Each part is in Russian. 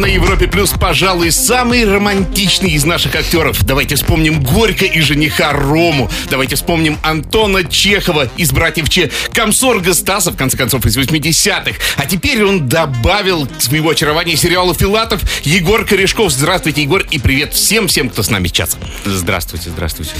На Европе Плюс, пожалуй, самый романтичный из наших актеров. Давайте вспомним Горько и жениха Рому. Давайте вспомним Антона Чехова из «Братьев Че», Комсорга Стаса, в конце концов, из 80-х. А теперь он добавил к своего очарования сериала «Филатов» Егор Корешков. Здравствуйте, Егор, и привет всем-всем, кто с нами сейчас. Здравствуйте, здравствуйте.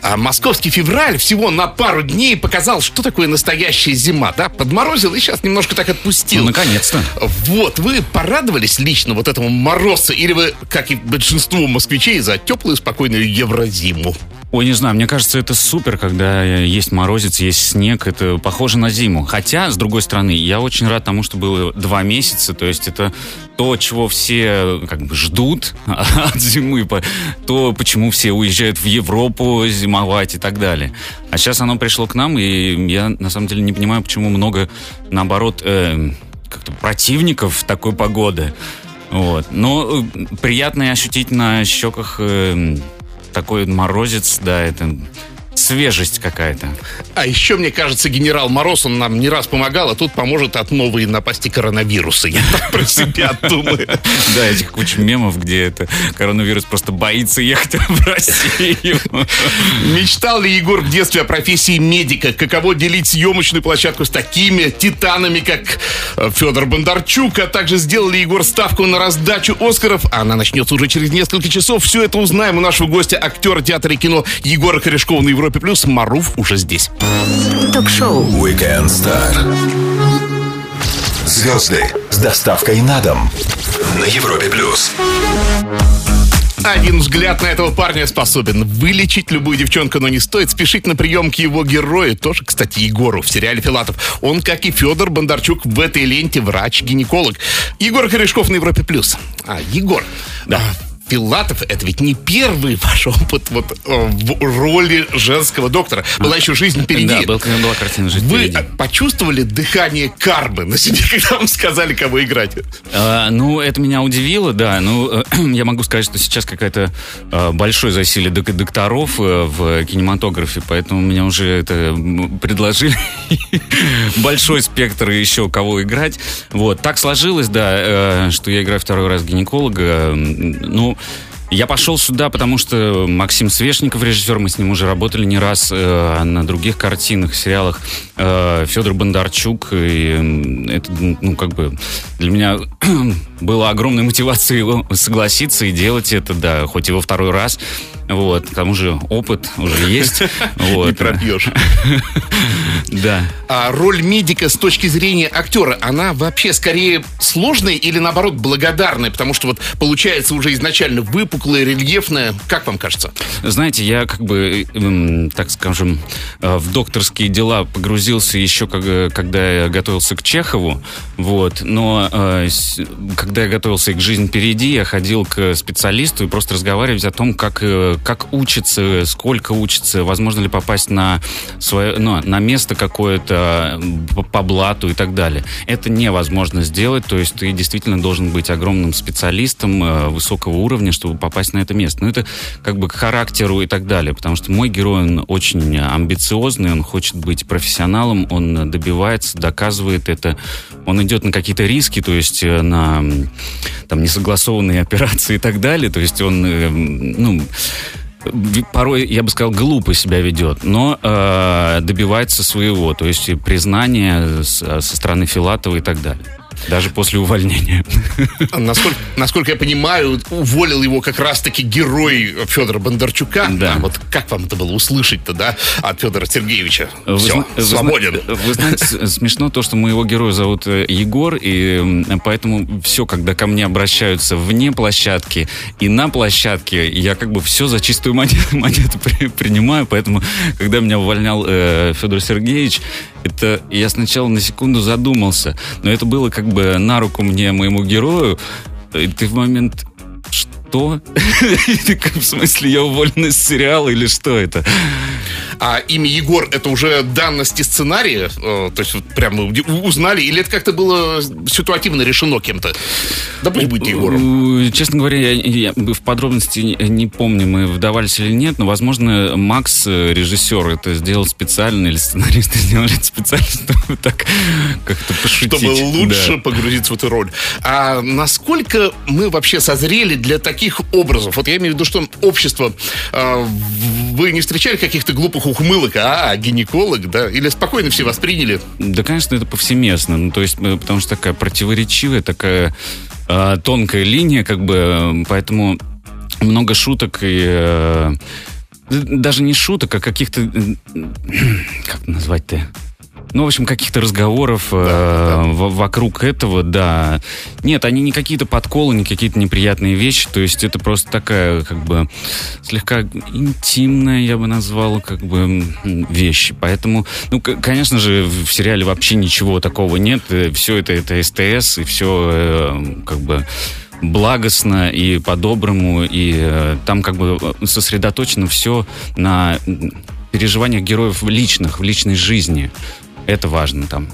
А московский февраль всего на пару дней показал, что такое настоящая зима, да? Подморозил и сейчас немножко так отпустил. Ну, наконец-то. Вот, вы порадовались лично вот этому морозцу? Или вы, как и большинство москвичей, за теплую, спокойную еврозиму? Ой, не знаю, мне кажется, это супер, когда есть морозец, есть снег, это похоже на зиму. Хотя, с другой стороны, я очень рад тому, что было два месяца, то есть это то, чего все как бы ждут от зимы, то, почему все уезжают в Европу зимовать и так далее. А сейчас оно пришло к нам, и я на самом деле не понимаю, почему много, наоборот, э, как-то противников такой погоды. Вот. Но э, приятно и ощутить на щеках э, такой морозец, да, это свежесть какая-то. А еще, мне кажется, генерал Мороз, он нам не раз помогал, а тут поможет от новой напасти коронавируса. Я так про себя думаю. Да, этих куча мемов, где это коронавирус просто боится ехать в Россию. Мечтал ли Егор в детстве о профессии медика? Каково делить съемочную площадку с такими титанами, как э, Федор Бондарчук? А также сделал ли Егор ставку на раздачу Оскаров? А Она начнется уже через несколько часов. Все это узнаем у нашего гостя, актера театра и кино Егора Корешкова на Европе+. Плюс. Маруф уже здесь. Ток-шоу Weekend Star. Звезды с доставкой на дом на Европе плюс. Один взгляд на этого парня способен вылечить любую девчонку, но не стоит спешить на прием к его герою, тоже, кстати, Егору в сериале «Филатов». Он, как и Федор Бондарчук, в этой ленте врач-гинеколог. Егор Корешков на Европе+. плюс. А, Егор, да. Филатов — это ведь не первый ваш опыт вот, э, в роли женского доктора. Была еще жизнь впереди. Да, был- была картина «Жизнь Вы впереди». почувствовали дыхание кармы на себе, когда вам сказали, кого играть? А, ну, это меня удивило, да. Ну, э, я могу сказать, что сейчас какая-то э, большое засилие док- докторов в кинематографе, поэтому меня уже это предложили большой спектр еще кого играть. Вот, так сложилось, да, что я играю второй раз гинеколога. М, Я пошел сюда, потому что Максим Свешников, режиссер, мы с ним уже работали не раз э, на других картинах, сериалах. Э, Федор Бондарчук. И это, ну, как бы для меня было огромной мотивацией его согласиться и делать это, да, хоть во второй раз. Вот, к тому же опыт уже есть. Вот. Не пропьешь. Да. А роль медика с точки зрения актера, она вообще скорее сложная или наоборот благодарная? Потому что вот получается уже изначально выпуклая, рельефная. Как вам кажется? Знаете, я как бы, эм, так скажем, э, в докторские дела погрузился еще, э, когда я готовился к Чехову, вот, но э, когда я готовился к «Жизнь впереди», я ходил к специалисту и просто разговаривать о том, как, как учится, сколько учится, возможно ли попасть на, свое, ну, на место какое-то по, блату и так далее. Это невозможно сделать, то есть ты действительно должен быть огромным специалистом э, высокого уровня, чтобы попасть на это место. Но это как бы к характеру и так далее, потому что мой герой, он очень амбициозный, он хочет быть профессионалом, он добивается, доказывает это, он идет на какие-то риски, то есть э, на там несогласованные операции и так далее, то есть он, э, ну, порой, я бы сказал, глупо себя ведет, но э, добивается своего, то есть признания с- со стороны Филатова и так далее. Даже после увольнения. Насколько, насколько я понимаю, уволил его как раз-таки герой Федора Бондарчука. Да. А вот как вам это было услышать-то, да, от Федора Сергеевича? Вы Все, зна- свободен. Вы знаете, с- смешно то, что моего героя зовут э, Егор, и поэтому все, когда ко мне обращаются вне площадки и на площадке, я как бы все за чистую монету, монету при- принимаю, поэтому, когда меня увольнял э, Федор Сергеевич, это я сначала на секунду задумался, но это было как бы на руку мне, моему герою, и ты в момент что? В смысле, я уволен из сериала или что это? А имя Егор это уже данности сценария? Э, то есть вот прям узнали? Или это как-то было ситуативно решено кем-то? Да пусть будет Егором. Честно говоря, я, я в подробности не, не помню, мы вдавались или нет, но, возможно, Макс, э, режиссер, это сделал специально, или сценаристы сделали это специально, чтобы так как-то пошутить. Чтобы лучше да. погрузиться в эту роль. А насколько мы вообще созрели для таких образов? Вот я имею в виду, что общество... Э, вы не встречали каких-то глупых ухмылок? А, гинеколог, да? Или спокойно все восприняли? Да, конечно, это повсеместно. Ну, то есть, э, потому что такая противоречивая, такая э, тонкая линия, как бы, поэтому много шуток и э, даже не шуток, а каких-то как назвать-то ну, в общем, каких-то разговоров да, э, да. вокруг этого, да. Нет, они не какие-то подколы, не какие-то неприятные вещи. То есть это просто такая, как бы, слегка интимная, я бы назвал, как бы, вещь. Поэтому, ну, конечно же, в сериале вообще ничего такого нет. Э, все это, это СТС, и все, э, как бы, благостно и по-доброму, и э, там как бы сосредоточено все на переживаниях героев личных, в личной жизни. Это важно там.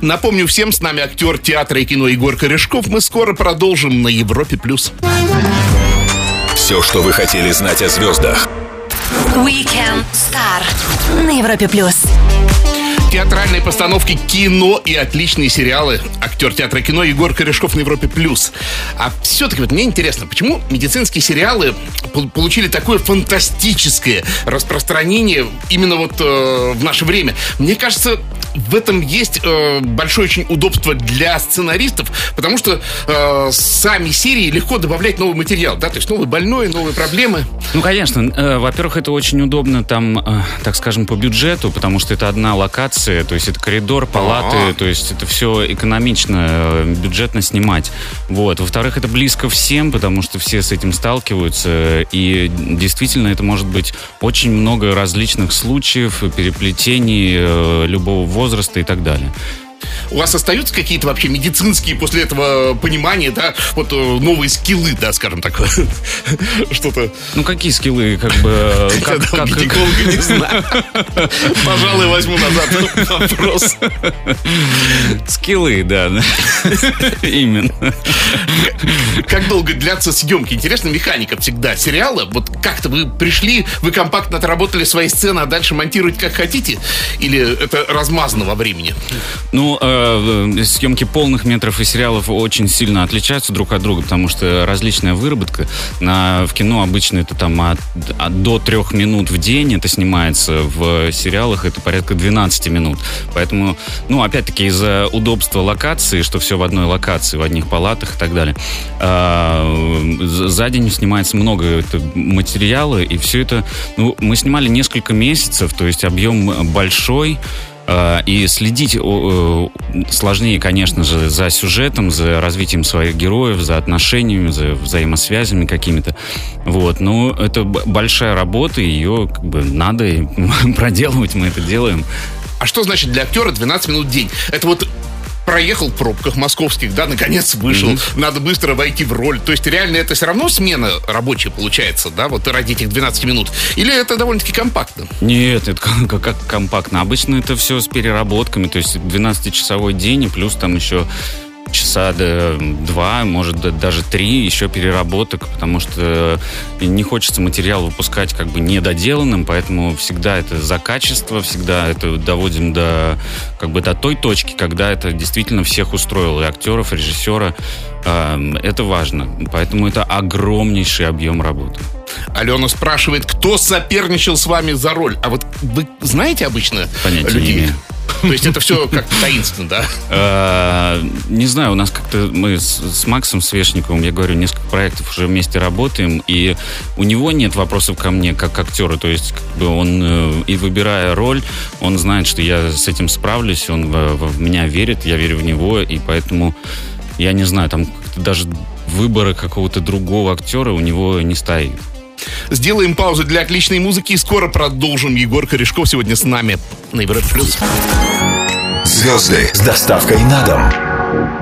Напомню всем, с нами актер театра и кино Егор Корешков. Мы скоро продолжим на Европе+. плюс. Все, что вы хотели знать о звездах. Weekend Star на Европе+. плюс театральные постановки, кино и отличные сериалы. Актер театра и кино Егор Корешков на Европе+. плюс. А все-таки вот мне интересно, почему медицинские сериалы получили такое фантастическое распространение именно вот э, в наше время? Мне кажется, в этом есть э, большое очень удобство для сценаристов, потому что э, сами серии легко добавлять новый материал, да, то есть новые больные, новые проблемы. Ну, конечно. Э, во-первых, это очень удобно там, э, так скажем, по бюджету, потому что это одна локация то есть это коридор, палаты, А-а-а. то есть это все экономично, э, бюджетно снимать. Вот. Во-вторых, это близко всем, потому что все с этим сталкиваются, и действительно это может быть очень много различных случаев, переплетений э, любого возраста и так далее. У вас остаются какие-то вообще медицинские после этого понимания, да, вот э, новые скиллы, да, скажем так, что-то. Ну какие скиллы, как бы, как, как, гинеколога не знаю. Пожалуй, возьму назад вопрос. Скиллы, да, именно. Как долго длятся съемки? Интересно, механика всегда сериала. Вот как-то вы пришли, вы компактно отработали свои сцены, а дальше монтируете как хотите? Или это размазано во времени? Ну, э, съемки полных метров и сериалов очень сильно отличаются друг от друга, потому что различная выработка. На, в кино обычно это там от, от до трех минут в день это снимается, в сериалах это порядка 12 минут. Поэтому, ну, опять-таки, из-за удобства локации, что все в одной локации, в одних палатах и так далее, э, за день снимается много материала, и все это, ну, мы снимали несколько месяцев, то есть объем большой, и следить сложнее, конечно же, за сюжетом, за развитием своих героев, за отношениями, за взаимосвязями какими-то. Вот. Но это большая работа, ее как бы надо проделывать, мы это делаем. А что значит для актера 12 минут в день? Это вот проехал в пробках московских, да, наконец вышел, mm-hmm. надо быстро войти в роль. То есть реально это все равно смена рабочая получается, да, вот ради этих 12 минут? Или это довольно-таки компактно? Нет, это как, как компактно. Обычно это все с переработками, то есть 12-часовой день и плюс там еще часа два, может даже три еще переработок, потому что не хочется материал выпускать как бы недоделанным, поэтому всегда это за качество, всегда это доводим до как бы до той точки, когда это действительно всех устроило, и актеров, и режиссера. Э, это важно, поэтому это огромнейший объем работы. Алена спрашивает, кто соперничал с вами за роль. А вот вы знаете обычно Понятия людей? То есть это все как-то таинственно, да? А, не знаю, у нас как-то мы с Максом Свешниковым, я говорю, несколько проектов уже вместе работаем, и у него нет вопросов ко мне как к актеру. То есть как бы он э, и выбирая роль, он знает, что я с этим справлюсь, он в меня верит, я верю в него, и поэтому я не знаю, там даже выбора какого-то другого актера у него не стоит. Сделаем паузу для отличной музыки и скоро продолжим. Егор Корешков сегодня с нами на Европе+. плюс. Звезды с доставкой на дом.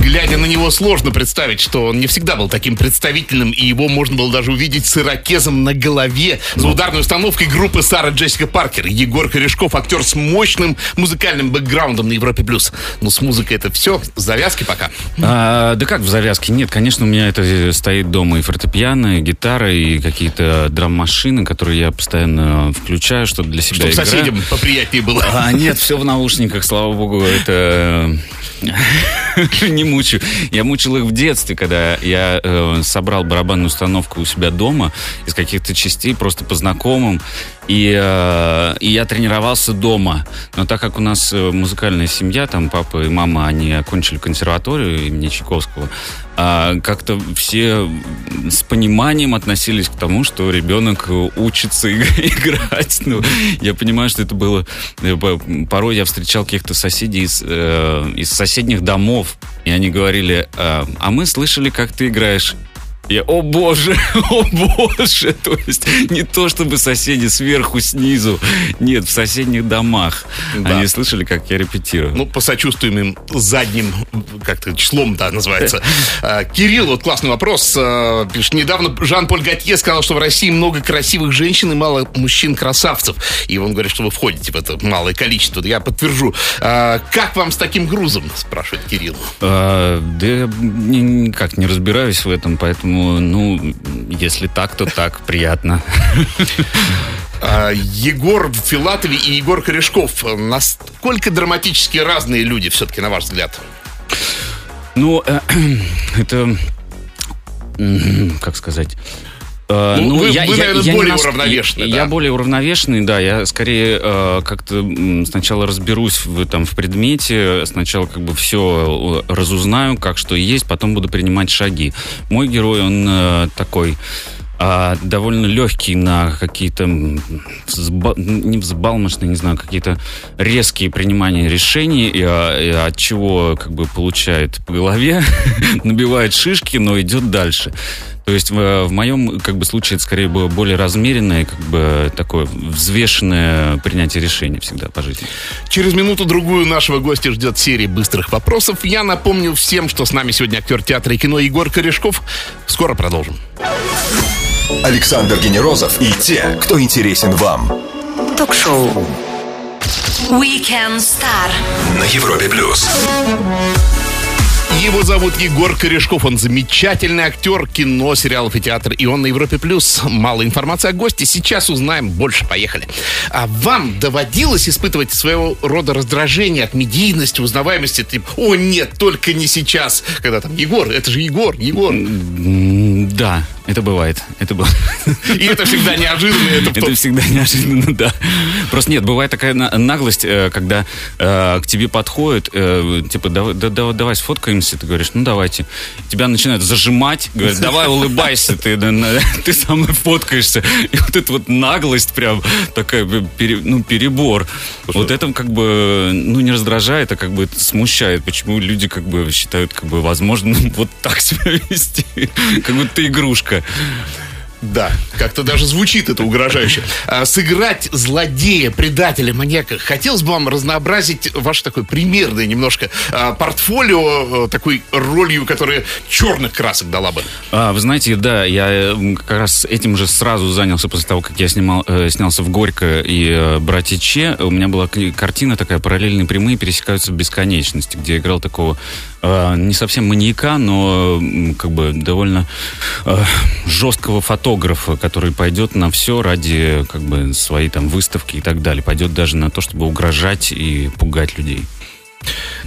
Глядя на него, сложно представить, что он не всегда был таким представительным, и его можно было даже увидеть с ирокезом на голове за ударной установкой группы Сара Джессика Паркер. Егор Корешков, актер с мощным музыкальным бэкграундом на Европе+. плюс. Но с музыкой это все, завязки пока. А, да как в завязке? Нет, конечно, у меня это стоит дома и фортепиано, и гитара, и какие-то драм-машины, которые я постоянно включаю, чтобы для себя Чтобы играю. соседям поприятнее было. А, нет, все в наушниках, слава богу, это не мучаю. Я мучил их в детстве, когда я э, собрал барабанную установку у себя дома из каких-то частей, просто по знакомым, и, э, и я тренировался дома. Но так как у нас э, музыкальная семья, там папа и мама, они окончили консерваторию имени Чайковского, а как-то все с пониманием относились к тому, что ребенок учится играть. Ну, я понимаю, что это было... э, по- Порой я встречал каких-то соседей из, из соседних домов, и они говорили, а мы слышали, как ты играешь. Я, о боже, о боже, то есть не то чтобы соседи сверху, снизу, нет, в соседних домах. Да. Они слышали, как я репетирую. Ну, посочувствуем им задним, как-то числом, да, называется. А, Кирилл, вот классный вопрос. А, Пишет, недавно Жан-Поль Готье сказал, что в России много красивых женщин и мало мужчин-красавцев. И он говорит, что вы входите в это малое количество. Я подтвержу. А, Как вам с таким грузом, спрашивает Кирилл. А, да я ни- никак не разбираюсь в этом, поэтому, ну, если так, то так, приятно. А, Егор Филатови и Егор Корешков. Насколько драматически разные люди, все-таки, на ваш взгляд? Ну, э, это, как сказать... Э, Ну, вы- вы, наверное, не более нас- уравновешенный, Я, да? я более уравновешенный, да. Я скорее э, как-то сначала разберусь в, там, в предмете, сначала как бы все разузнаю, как что есть, потом буду принимать шаги. Мой герой, он э, такой а, довольно легкий на какие-то взба- не взбалмошные, не знаю, какие-то резкие принимания решений, и, а, и от чего как бы получает по голове, набивает шишки, но идет дальше. То есть в, в моем как бы случае это скорее было более размеренное, как бы такое взвешенное принятие решений всегда по жизни. Через минуту-другую нашего гостя ждет серия быстрых вопросов. Я напомню всем, что с нами сегодня актер театра и кино Егор Корешков. Скоро продолжим. Александр Генерозов и те, кто интересен вам. Ток-шоу. Weekend Star. На Европе плюс. Его зовут Егор Корешков. Он замечательный актер кино, сериалов и театра. И он на Европе Плюс. Мало информации о госте. Сейчас узнаем больше. Поехали. А вам доводилось испытывать своего рода раздражение от медийности, узнаваемости? Типа, о нет, только не сейчас. Когда там Егор, это же Егор, Егор. Да, это бывает. Это бывает. И это всегда неожиданно. Это, Это всегда неожиданно, да. Просто нет, бывает такая на- наглость, э, когда э, к тебе подходят, э, типа, давай, да- да- давай сфоткаемся, ты говоришь, ну давайте. Тебя начинают зажимать, говорят, давай улыбайся, ты, ты со мной фоткаешься. И вот эта вот наглость прям такая, э, ну, перебор. Вот это как бы, ну, не раздражает, а как бы смущает. Почему люди как бы считают, как бы, возможно, вот так себя вести. Как будто игрушка. Да, как-то даже звучит это угрожающе. А, сыграть злодея, предателя, маньяка. Хотелось бы вам разнообразить ваше такое примерное немножко а, портфолио э, такой ролью, которая черных красок дала бы. А, вы знаете, да, я м, как раз этим же сразу занялся после того, как я снимал, э, снялся в Горько и э, Братья Че. У меня была картина такая, параллельные прямые пересекаются в бесконечности, где я играл такого э, не совсем маньяка, но как бы довольно э, жесткого фотографа, который пойдет на все ради как бы своей там выставки и так далее. Пойдет даже на то, чтобы угрожать и пугать людей.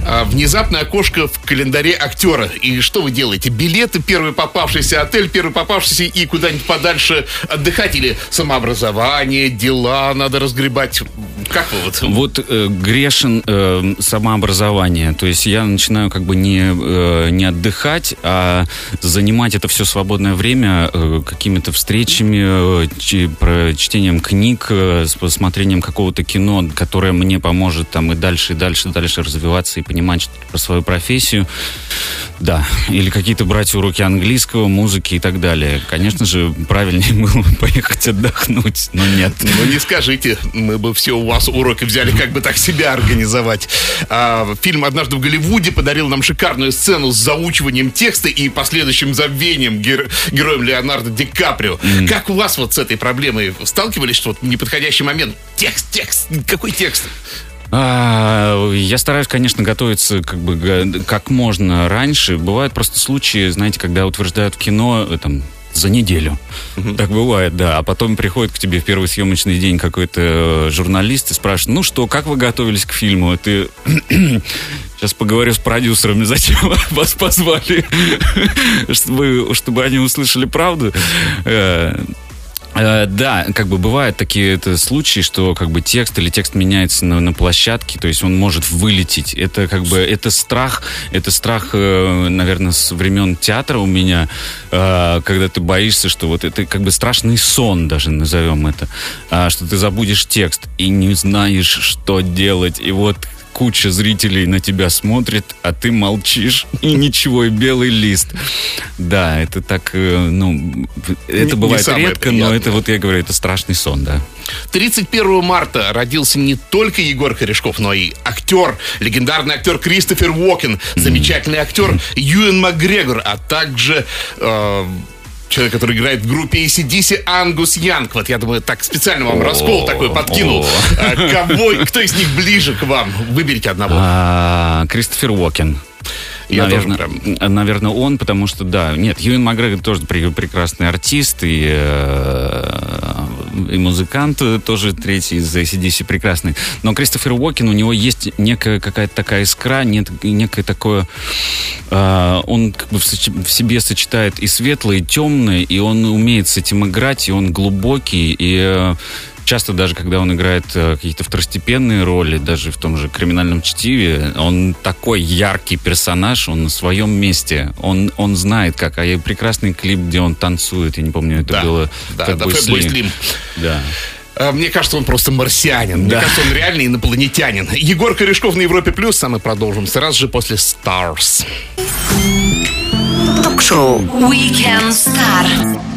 А, внезапное окошко в календаре актера. И что вы делаете? Билеты, первый попавшийся отель, первый попавшийся и куда-нибудь подальше отдыхать? Или самообразование, дела надо разгребать? Как вы вот? Вот э, грешен э, самообразование. То есть я начинаю как бы не, э, не отдыхать, а занимать это все свободное время э, какими-то встречами, э, чтением книг, э, с какого-то кино, которое мне поможет там и дальше, и дальше, и дальше развиваться и понимать что-то про свою профессию. Да, или какие-то брать уроки английского, музыки и так далее. Конечно же, правильнее было бы поехать отдохнуть, но нет. Ну не скажите, мы бы все у вас вас уроки взяли, как бы так себя организовать. А, фильм «Однажды в Голливуде» подарил нам шикарную сцену с заучиванием текста и последующим забвением гер- героем Леонардо Ди Каприо. Mm. Как у вас вот с этой проблемой сталкивались, что вот неподходящий момент? Текст, текст, какой текст? А, я стараюсь, конечно, готовиться как бы как можно раньше. Бывают просто случаи, знаете, когда утверждают в кино э, там за неделю. Угу. Так бывает, да. А потом приходит к тебе в первый съемочный день какой-то э, журналист и спрашивает, ну что, как вы готовились к фильму? И ты Сейчас поговорю с продюсерами, зачем вас позвали, чтобы, чтобы они услышали правду. Э, да, как бы бывают такие это, случаи, что как бы текст или текст меняется на, на площадке, то есть он может вылететь. Это как бы это страх, это страх, э, наверное, с времен театра у меня, э, когда ты боишься, что вот это как бы страшный сон даже назовем это, а, что ты забудешь текст и не знаешь, что делать, и вот куча зрителей на тебя смотрит, а ты молчишь, и ничего, и белый лист. Да, это так, э, ну, это не, бывает не редко, приятное. но это вот, я говорю, это страшный сон, да. 31 марта родился не только Егор Корешков, но и актер, легендарный актер Кристофер Уокен, замечательный актер Юэн Макгрегор, а также... Э, человек, который играет в группе ACDC, Ангус Янг. Вот я думаю, так специально вам раскол такой подкинул. А, кого, кто из них ближе к вам? Выберите одного. А, Кристофер Уокен. Я наверное, прям... наверное, он, потому что, да, нет, Юэн Макгрегор тоже прекрасный артист и, э, и музыкант тоже третий из ACDC прекрасный. Но Кристофер Уокен, у него есть некая какая-то такая искра, нет, некое такое... Э, он как бы в, в себе сочетает и светлое, и темное, и он умеет с этим играть, и он глубокий, и... Э, часто даже когда он играет э, какие-то второстепенные роли, даже в том же криминальном чтиве, он такой яркий персонаж, он на своем месте, он, он знает как. А я прекрасный клип, где он танцует, я не помню, это да, было да, да, Fatboy Slim. Да. А, мне кажется, он просто марсианин. Да. Мне кажется, он реальный инопланетянин. Егор Корешков на Европе Плюс, а мы продолжим сразу же после Stars. Ток-шоу Weekend Star.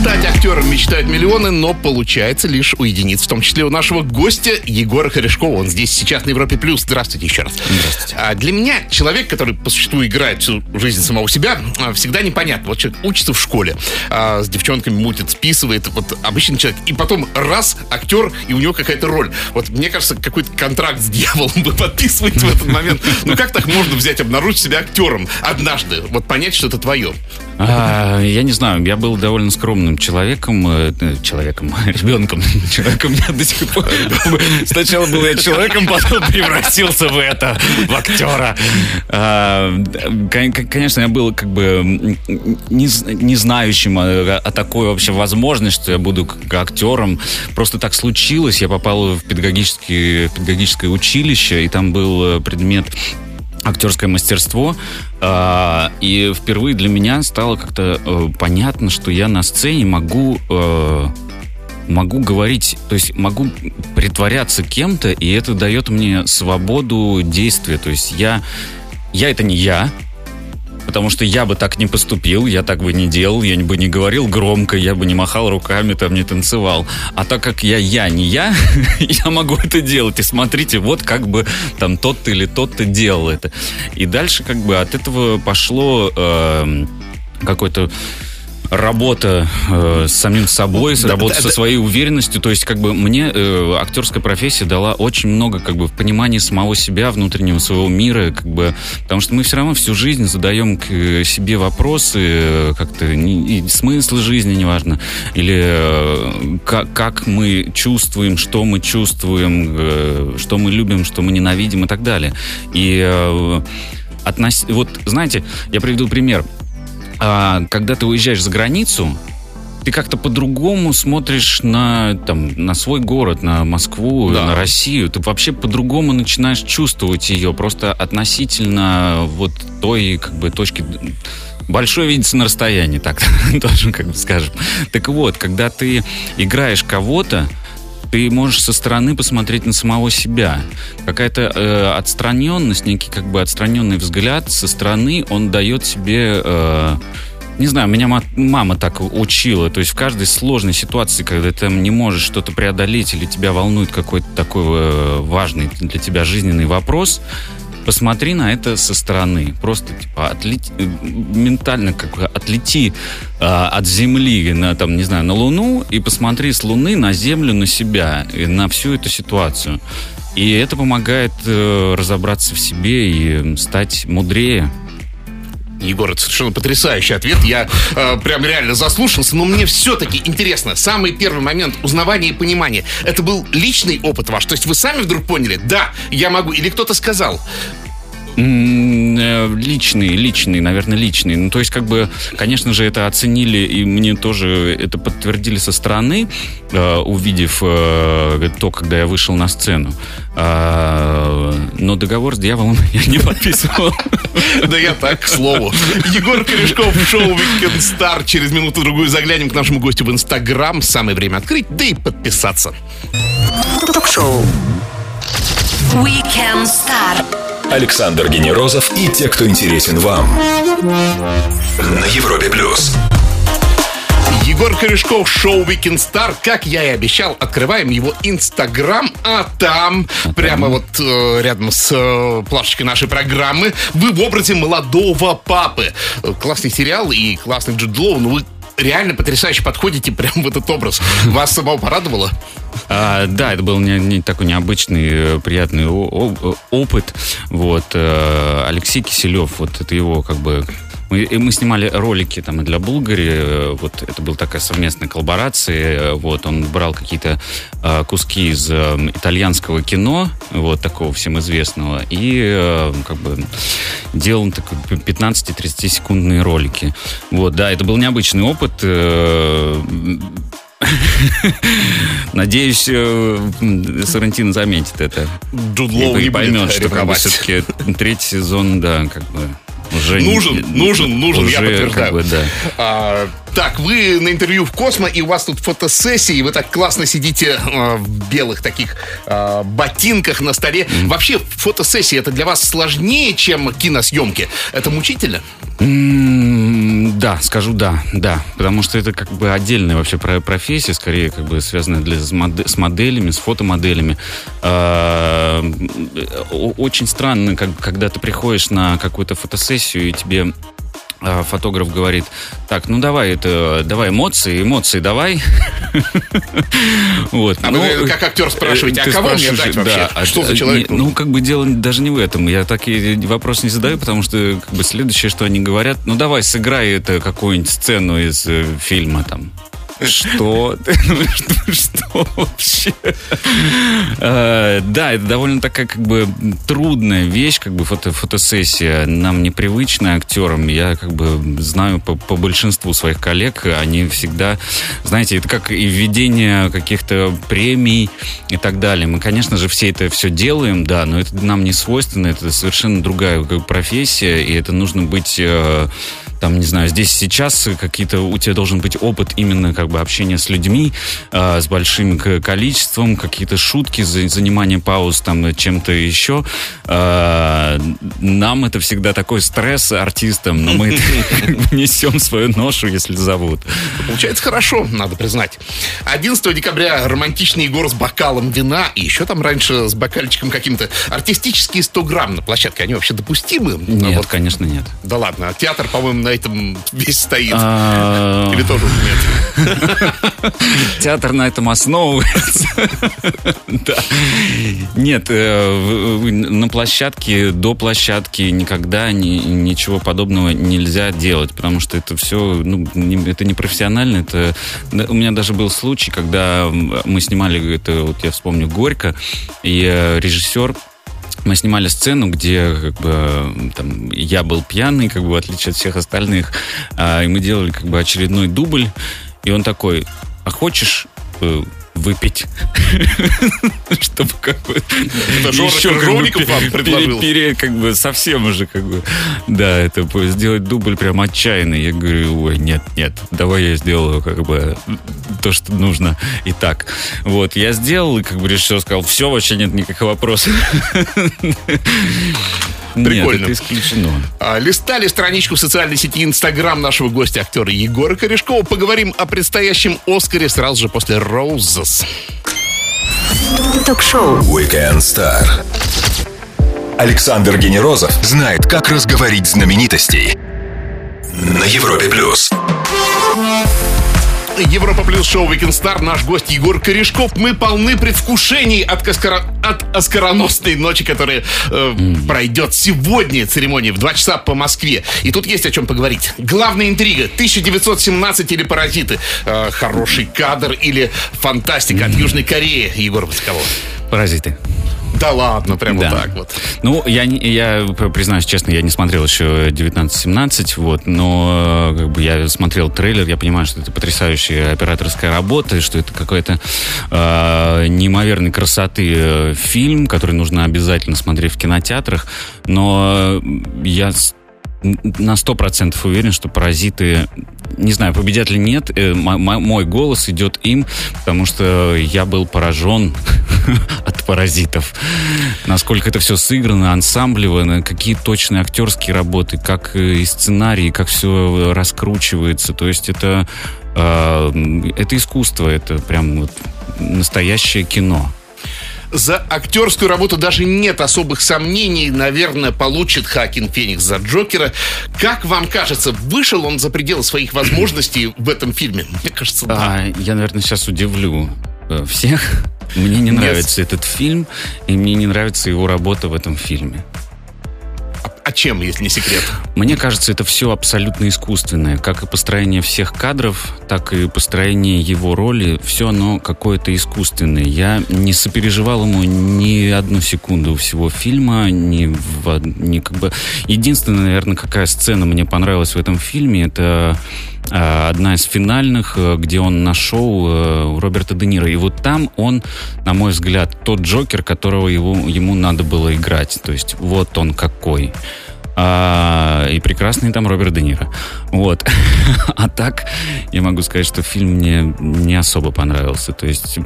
Стать актером мечтают миллионы, но получается лишь у единиц, в том числе у нашего гостя Егора Корешкова. Он здесь сейчас на Европе Плюс. Здравствуйте еще раз. Здравствуйте. А для меня человек, который по существу играет всю жизнь самого себя, а, всегда непонятно. Вот человек учится в школе, а с девчонками мутит, списывает, вот обычный человек. И потом раз, актер, и у него какая-то роль. Вот мне кажется, какой-то контракт с дьяволом вы подписываете в этот момент. Ну как так можно взять, обнаружить себя актером однажды? Вот понять, что это твое. А, я не знаю, я был довольно скромным человеком, э, э человеком, ребенком, человеком я до сих пор. Сначала был я человеком, потом превратился в это, в актера. А, конечно, я был как бы не, не знающим о, о такой вообще возможности, что я буду актером. Просто так случилось, я попал в педагогическое, педагогическое училище, и там был предмет актерское мастерство. Э, и впервые для меня стало как-то э, понятно, что я на сцене могу э, могу говорить, то есть могу притворяться кем-то, и это дает мне свободу действия. То есть я я это не я, потому что я бы так не поступил, я так бы не делал, я бы не говорил громко, я бы не махал руками, там не танцевал. А так как я я не я, я могу это делать. И смотрите, вот как бы там тот-то или тот-то делал это. И дальше как бы от этого пошло э, какой-то работа э, с самим собой, да, работа да, со да. своей уверенностью. То есть, как бы мне э, актерская профессия дала очень много, как бы, в понимании самого себя, внутреннего своего мира, как бы, потому что мы все равно всю жизнь задаем к э, себе вопросы, э, как-то не, и смысл жизни, неважно, или э, как, как мы чувствуем, что мы чувствуем, э, что мы любим, что мы ненавидим и так далее. И э, относ... вот, знаете, я приведу пример когда ты уезжаешь за границу, ты как-то по-другому смотришь на, там, на свой город, на Москву, да. на Россию. Ты вообще по-другому начинаешь чувствовать ее, просто относительно вот той как бы точки большой видится на расстоянии, так тоже как бы скажем. Так вот, когда ты играешь кого-то, ты можешь со стороны посмотреть на самого себя. Какая-то э, отстраненность, некий как бы отстраненный взгляд со стороны, он дает себе... Э, не знаю, меня ма- мама так учила. То есть в каждой сложной ситуации, когда ты не можешь что-то преодолеть или тебя волнует какой-то такой э, важный для тебя жизненный вопрос, посмотри на это со стороны. Просто типа отлети, э, ментально как бы отлети а, от Земли на там не знаю на Луну и посмотри с Луны на Землю, на себя, и на всю эту ситуацию. И это помогает э, разобраться в себе и стать мудрее. Егор, это совершенно потрясающий ответ. Я э, прям реально заслушался, но мне все-таки интересно. Самый первый момент узнавания и понимания. Это был личный опыт ваш? То есть вы сами вдруг поняли, да, я могу, или кто-то сказал? Э, Личный, личный, наверное, личный. Ну, то есть, как бы, конечно же, это оценили, и мне тоже это подтвердили со стороны, э, увидев э, то, когда я вышел на сцену. А, Но договор с дьяволом я не подписывал. Да я так, к слову. Егор Корешков шоу Weekend Star. Через минуту-другую заглянем к нашему гостю в Инстаграм. Самое время открыть, да и подписаться. Ток-шоу. Weekend Star. Александр Генерозов и те, кто интересен вам. На Европе плюс. Егор Корешков, шоу Weekend Star. Как я и обещал, открываем его Инстаграм, а там, прямо вот э, рядом с э, плашечкой нашей программы, вы в образе молодого папы. Классный сериал и классный Джуд Лоу, но вы реально потрясающе подходите прямо в этот образ. Вас самого порадовало? А, да, это был не, не такой необычный, э, приятный о- опыт. Вот э, Алексей Киселев, вот это его как бы мы, мы снимали ролики там и для Булгари, э, вот это была такая совместная коллаборация, э, вот он брал какие-то э, куски из э, итальянского кино, вот такого всем известного, и э, как бы делал такой 15-30 секундные ролики. Вот, да, это был необычный опыт. Э, Надеюсь, э, Сарантино заметит это. Джуд И, поймет, что как бы, все-таки третий сезон, да, как бы уже... не- Нужен, нужен, нужен, я уже, подтверждаю. как бы, да. А, так, вы на интервью в Космо, и у вас тут фотосессия, и вы так классно сидите а, в белых таких а, ботинках на столе. Вообще, фотосессия это для вас сложнее, чем киносъемки? Это мучительно? М, Да, скажу да, да, потому что это как бы отдельная вообще про- профессия, скорее как бы связанная для, с, моде- с моделями, с фотомоделями. А, о- Очень странно, как- когда ты приходишь на какую-то фотосессию и тебе фотограф говорит, так, ну давай, это, давай эмоции, эмоции давай. Вот. А ну, вы как актер спрашиваете, а ты кого мне дать вообще? да, Что а- за а, человек не-? Ну, как бы дело даже не в этом. Я такие вопросы не задаю, потому что как бы следующее, что они говорят, ну давай сыграй это какую-нибудь сцену из э, фильма там. Что? Что- вообще? Э, Да, это довольно такая как бы трудная вещь, как бы фото, фотосессия. Нам непривычная актерам. Я как бы знаю по, большинству своих коллег, они всегда, знаете, это как и введение каких-то премий и так далее. Мы, конечно же, все это все делаем, да, но это нам не свойственно, это совершенно другая профессия, и это нужно быть э, там, не знаю, здесь сейчас какие-то, у тебя должен быть опыт именно как бы общения с людьми, э, с большим количеством, какие-то шутки, за- занимание пауз там чем-то еще. Э, нам это всегда такой стресс артистам, но мы несем свою ношу, если зовут. Получается хорошо, надо признать. 11 декабря романтичный Егор с бокалом вина и еще там раньше с бокальчиком каким-то. Артистические 100 грамм на площадке, они вообще допустимы? Нет, вот, конечно, нет. да ладно, театр, по-моему, на этом весь стоит. А, Или тоже нет? Театр на этом основывается. Да. Нет, э, на площадке, до площадки никогда ни- ничего подобного нельзя делать, потому что это все, ну, не- это не профессионально. Это... У меня даже был случай, когда мы снимали, это вот я вспомню, Горько, и э, режиссер мы снимали сцену, где как бы там я был пьяный, как бы в отличие от всех остальных, а, и мы делали как бы очередной дубль, и он такой: "А хочешь выпить?" Чтобы как бы Это Жора ещё как бы Крыжовников вам пере- предложил? пере- как бы совсем уже как бы да, это сделать дубль прям отчаянный. Я говорю, ой, нет, нет, давай я сделаю как бы то, что нужно и так. Вот, я сделал, и как бы режиссер сказал, все, вообще нет никаких вопросов. Прикольно. Нет, это исключено. А, Листали страничку в социальной сети Инстаграм нашего гостя, актера Егора Корешкова. Поговорим о предстоящем Оскаре сразу же после Роузес. Ток-шоу. Weekend Star. Александр Генерозов знает, как разговорить знаменитостей на Европе плюс. Европа плюс шоу Weekend Star. Наш гость Егор Корешков. Мы полны предвкушений от, оскара... от оскароносной ночи, которая э, пройдет сегодня церемония в 2 часа по Москве. И тут есть о чем поговорить. Главная интрига. 1917 или «Паразиты». Э, хороший кадр или фантастика от Южной Кореи. Егор Высоковой. Паразиты. Да ладно, прямо Да. так вот. Ну, я, я признаюсь честно, я не смотрел еще 19-17, вот, но э, как бы я смотрел трейлер, я понимаю, что это потрясающая операторская работа, что это какой-то э, неимоверной красоты э, фильм, который нужно обязательно смотреть в кинотеатрах, но я с- на сто процентов уверен, что паразиты, не знаю, победят ли нет, э, мой голос идет им, потому что я был поражен от паразитов. Насколько это все сыграно, ансамблево, какие точные актерские работы, как э, и сценарий, как все раскручивается. То есть это, э, это искусство, это прям вот настоящее кино. За актерскую работу даже нет особых сомнений. Наверное, получит Хакин Феникс за Джокера. Как вам кажется, вышел он за пределы своих возможностей в этом фильме? Мне кажется, да. А, я, наверное, сейчас удивлю э, всех. Мне не Нет. нравится этот фильм, и мне не нравится его работа в этом фильме. А чем, если не секрет? Мне кажется, это все абсолютно искусственное. Как и построение всех кадров, так и построение его роли. Все оно какое-то искусственное. Я не сопереживал ему ни одну секунду всего фильма. Ни, в- ни как бы... Единственная, наверное, какая сцена мне понравилась в этом фильме, это одна из финальных, э, где он на шоу э, Роберта Де Ниро. И вот там он, на мой взгляд, тот Джокер, которого его, ему надо было играть. То есть вот он какой. А, и прекрасный там Роберт Де Ниро. Вот. А так, я могу сказать, что фильм мне не особо понравился. То есть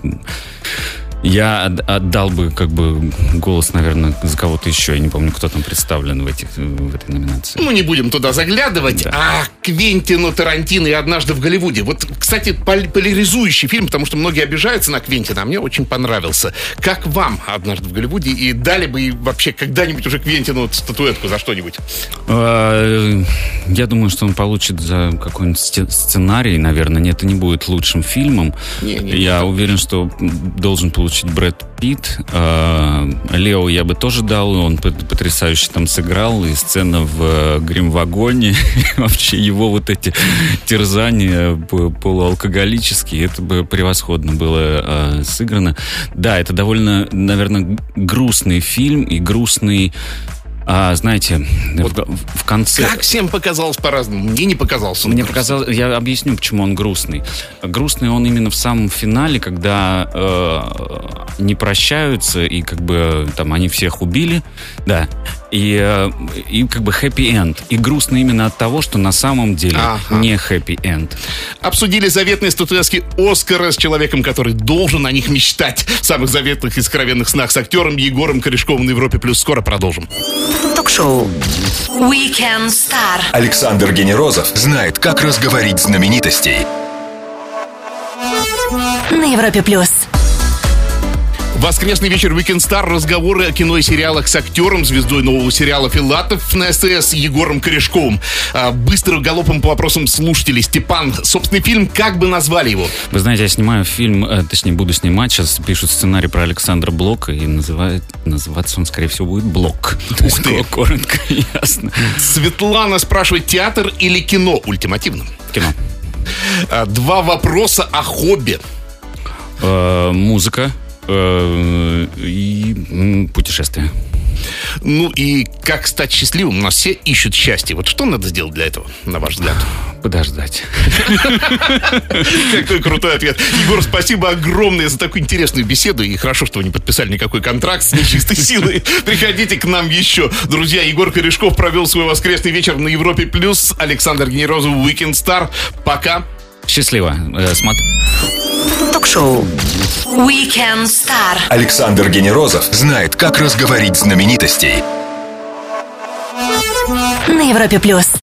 я от- отдал бы как бы голос, наверное, за кого-то еще. Я не помню, кто там представлен в, этих, в этой номинации. Мы не будем туда заглядывать. Да. А Квентину Тарантино и «Однажды в Голливуде». Вот, кстати, пол- поляризующий фильм, потому что многие обижаются на Квентина, а мне очень понравился. Как вам «Однажды в Голливуде»? И дали бы вообще когда-нибудь уже Квентину статуэтку за что-нибудь? А, Я думаю, что он получит за какой-нибудь сценарий, наверное. Нет, это не будет лучшим фильмом. Не, не, я уверен, что должен получить Брэд Питт. А, Лео я бы тоже дал, он потрясающе там сыграл. И сцена в э, грим-вагоне, и вообще его вот эти терзания полуалкоголические, это бы превосходно было а, сыграно. Да, это довольно, наверное, грустный фильм и грустный а, знаете, в, в конце... Как всем показалось по-разному. Мне не показался. он Мне показалось, я объясню, почему он грустный. Грустный он именно в самом финале, когда э, не прощаются и как бы там они всех убили, да, и, э, и как бы хэппи-энд. И грустно именно от того, что на самом деле Ага. не хэппи-энд. Обсудили заветные статуэтки Оскара с человеком, который должен о них мечтать. В самых заветных и скровенных снах с актером Егором Корешковым на Европе+. плюс. Скоро продолжим. Ток-шоу. Weekend Star. Александр Генерозов знает, как разговорить знаменитостей На Европе плюс. Воскресный вечер Weekend Star. Разговоры о кино и сериалах с актером, звездой нового сериала «Филатов» на СТС Егором Корешковым. А, быстро галопом по вопросам слушателей. Степан, собственный фильм, как бы назвали его? Вы знаете, я снимаю фильм, э, точнее, буду снимать, сейчас пишут сценарий про Александра Блока, и называет, называться он, скорее всего, будет «Блок». Есть, ты. Коротко ясно. Светлана спрашивает, театр или кино? Ультимативно. Кино. А, Два вопроса о хобби. Э, музыка и м, путешествия. Ну и как стать счастливым? У нас все ищут счастье. Вот что надо сделать для этого, на ваш взгляд? Подождать. Какой крутой ответ. Егор, спасибо огромное за такую интересную беседу. И хорошо, что вы не подписали никакой контракт с нечистой силой. Приходите к нам еще. Друзья, Егор Корешков провел свой воскресный вечер на Европе+. плюс. Александр Генерозов, Weekend Star. Пока. Счастливо. Э, Смотри. Ток-шоу We can start. Александр Генерозов знает, как разговорить знаменитостей. На Европе плюс.